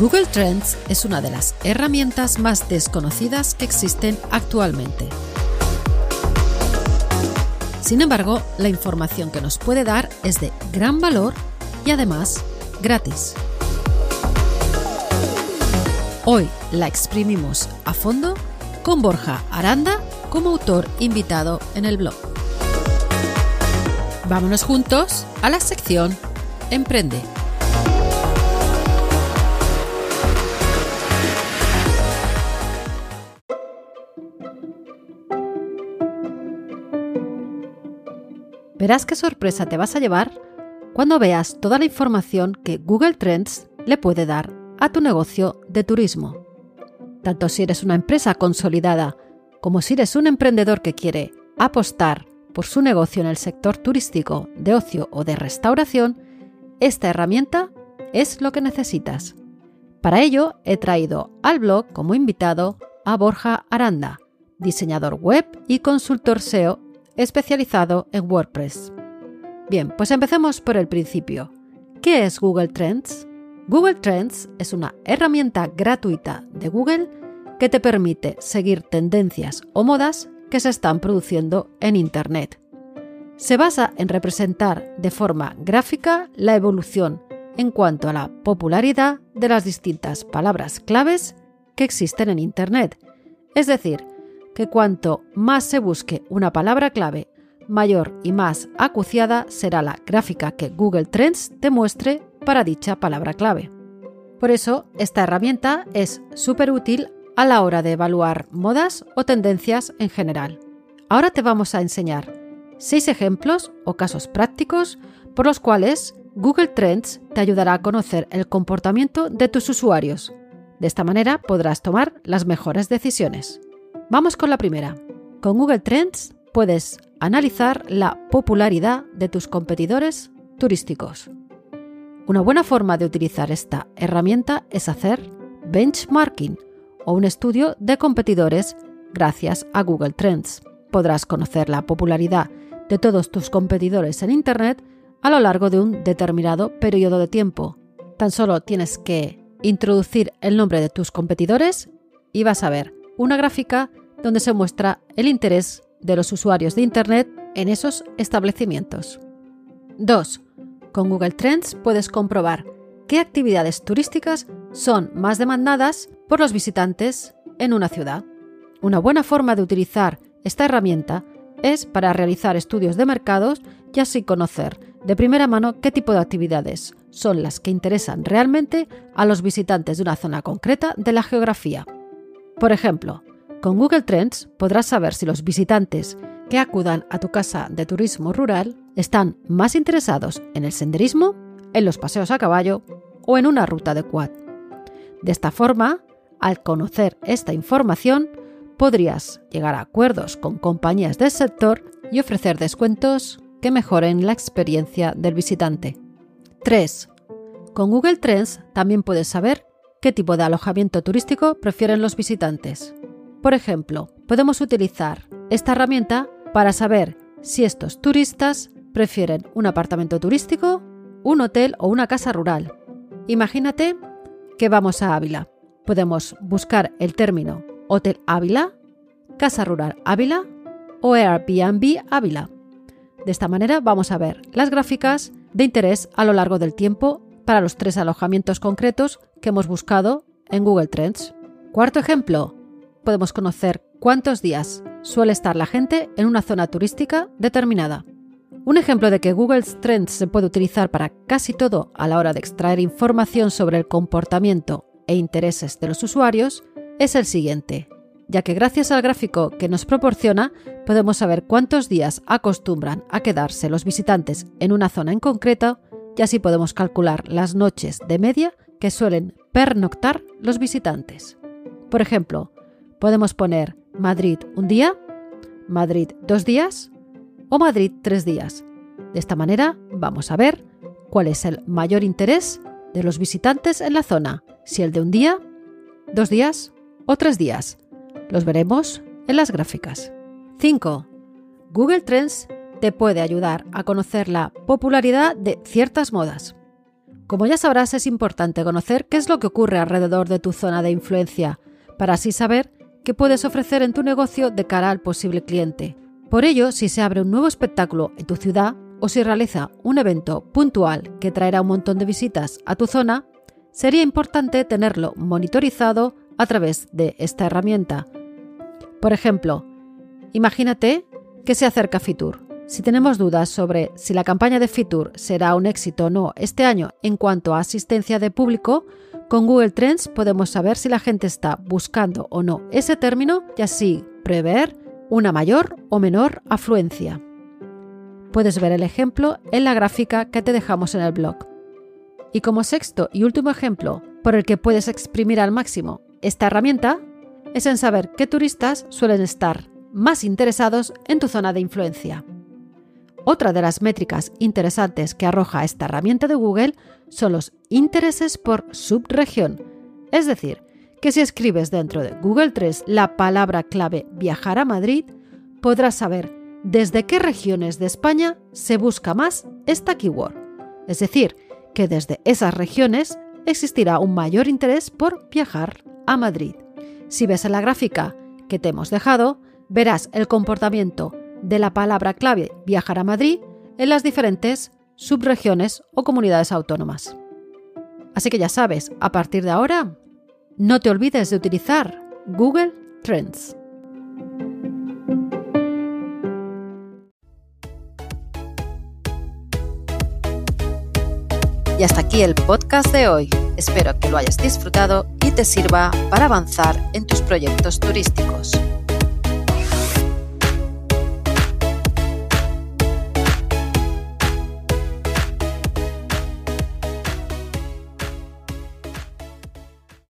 Google Trends es una de las herramientas más desconocidas que existen actualmente. Sin embargo, la información que nos puede dar es de gran valor y además gratis. Hoy la exprimimos a fondo con Borja Aranda como autor invitado en el blog. Vámonos juntos a la sección Emprende. Verás qué sorpresa te vas a llevar cuando veas toda la información que Google Trends le puede dar a tu negocio de turismo. Tanto si eres una empresa consolidada como si eres un emprendedor que quiere apostar por su negocio en el sector turístico, de ocio o de restauración, esta herramienta es lo que necesitas. Para ello he traído al blog como invitado a Borja Aranda, diseñador web y consultor SEO especializado en WordPress. Bien, pues empecemos por el principio. ¿Qué es Google Trends? Google Trends es una herramienta gratuita de Google que te permite seguir tendencias o modas que se están produciendo en Internet. Se basa en representar de forma gráfica la evolución en cuanto a la popularidad de las distintas palabras claves que existen en Internet. Es decir, que cuanto más se busque una palabra clave, mayor y más acuciada será la gráfica que Google Trends te muestre para dicha palabra clave. Por eso, esta herramienta es súper útil a la hora de evaluar modas o tendencias en general. Ahora te vamos a enseñar seis ejemplos o casos prácticos por los cuales Google Trends te ayudará a conocer el comportamiento de tus usuarios. De esta manera podrás tomar las mejores decisiones. Vamos con la primera. Con Google Trends puedes analizar la popularidad de tus competidores turísticos. Una buena forma de utilizar esta herramienta es hacer benchmarking o un estudio de competidores gracias a Google Trends. Podrás conocer la popularidad de todos tus competidores en Internet a lo largo de un determinado periodo de tiempo. Tan solo tienes que introducir el nombre de tus competidores y vas a ver una gráfica donde se muestra el interés de los usuarios de Internet en esos establecimientos. 2. Con Google Trends puedes comprobar qué actividades turísticas son más demandadas por los visitantes en una ciudad. Una buena forma de utilizar esta herramienta es para realizar estudios de mercados y así conocer de primera mano qué tipo de actividades son las que interesan realmente a los visitantes de una zona concreta de la geografía. Por ejemplo, con Google Trends podrás saber si los visitantes que acudan a tu casa de turismo rural están más interesados en el senderismo, en los paseos a caballo o en una ruta de quad. De esta forma, al conocer esta información, podrías llegar a acuerdos con compañías del sector y ofrecer descuentos que mejoren la experiencia del visitante. 3. Con Google Trends también puedes saber qué tipo de alojamiento turístico prefieren los visitantes. Por ejemplo, podemos utilizar esta herramienta para saber si estos turistas prefieren un apartamento turístico, un hotel o una casa rural. Imagínate que vamos a Ávila. Podemos buscar el término Hotel Ávila, Casa Rural Ávila o Airbnb Ávila. De esta manera vamos a ver las gráficas de interés a lo largo del tiempo para los tres alojamientos concretos que hemos buscado en Google Trends. Cuarto ejemplo, podemos conocer cuántos días suele estar la gente en una zona turística determinada. Un ejemplo de que Google Trends se puede utilizar para casi todo a la hora de extraer información sobre el comportamiento e intereses de los usuarios es el siguiente. ya que gracias al gráfico que nos proporciona podemos saber cuántos días acostumbran a quedarse los visitantes en una zona en concreto y así podemos calcular las noches de media que suelen pernoctar los visitantes. Por ejemplo, podemos poner Madrid un día, Madrid dos días o Madrid tres días. De esta manera vamos a ver cuál es el mayor interés de los visitantes en la zona, si el de un día, dos días o tres días. Los veremos en las gráficas. 5. Google Trends te puede ayudar a conocer la popularidad de ciertas modas. Como ya sabrás, es importante conocer qué es lo que ocurre alrededor de tu zona de influencia, para así saber qué puedes ofrecer en tu negocio de cara al posible cliente. Por ello, si se abre un nuevo espectáculo en tu ciudad o si realiza un evento puntual que traerá un montón de visitas a tu zona, sería importante tenerlo monitorizado a través de esta herramienta. Por ejemplo, imagínate que se acerca Fitur si tenemos dudas sobre si la campaña de Fitur será un éxito o no este año en cuanto a asistencia de público, con Google Trends podemos saber si la gente está buscando o no ese término y así prever una mayor o menor afluencia. Puedes ver el ejemplo en la gráfica que te dejamos en el blog. Y como sexto y último ejemplo por el que puedes exprimir al máximo esta herramienta, es en saber qué turistas suelen estar más interesados en tu zona de influencia. Otra de las métricas interesantes que arroja esta herramienta de Google son los intereses por subregión. Es decir, que si escribes dentro de Google 3 la palabra clave viajar a Madrid, podrás saber desde qué regiones de España se busca más esta keyword. Es decir, que desde esas regiones existirá un mayor interés por viajar a Madrid. Si ves en la gráfica que te hemos dejado, verás el comportamiento de la palabra clave viajar a Madrid en las diferentes subregiones o comunidades autónomas. Así que ya sabes, a partir de ahora, no te olvides de utilizar Google Trends. Y hasta aquí el podcast de hoy. Espero que lo hayas disfrutado y te sirva para avanzar en tus proyectos turísticos.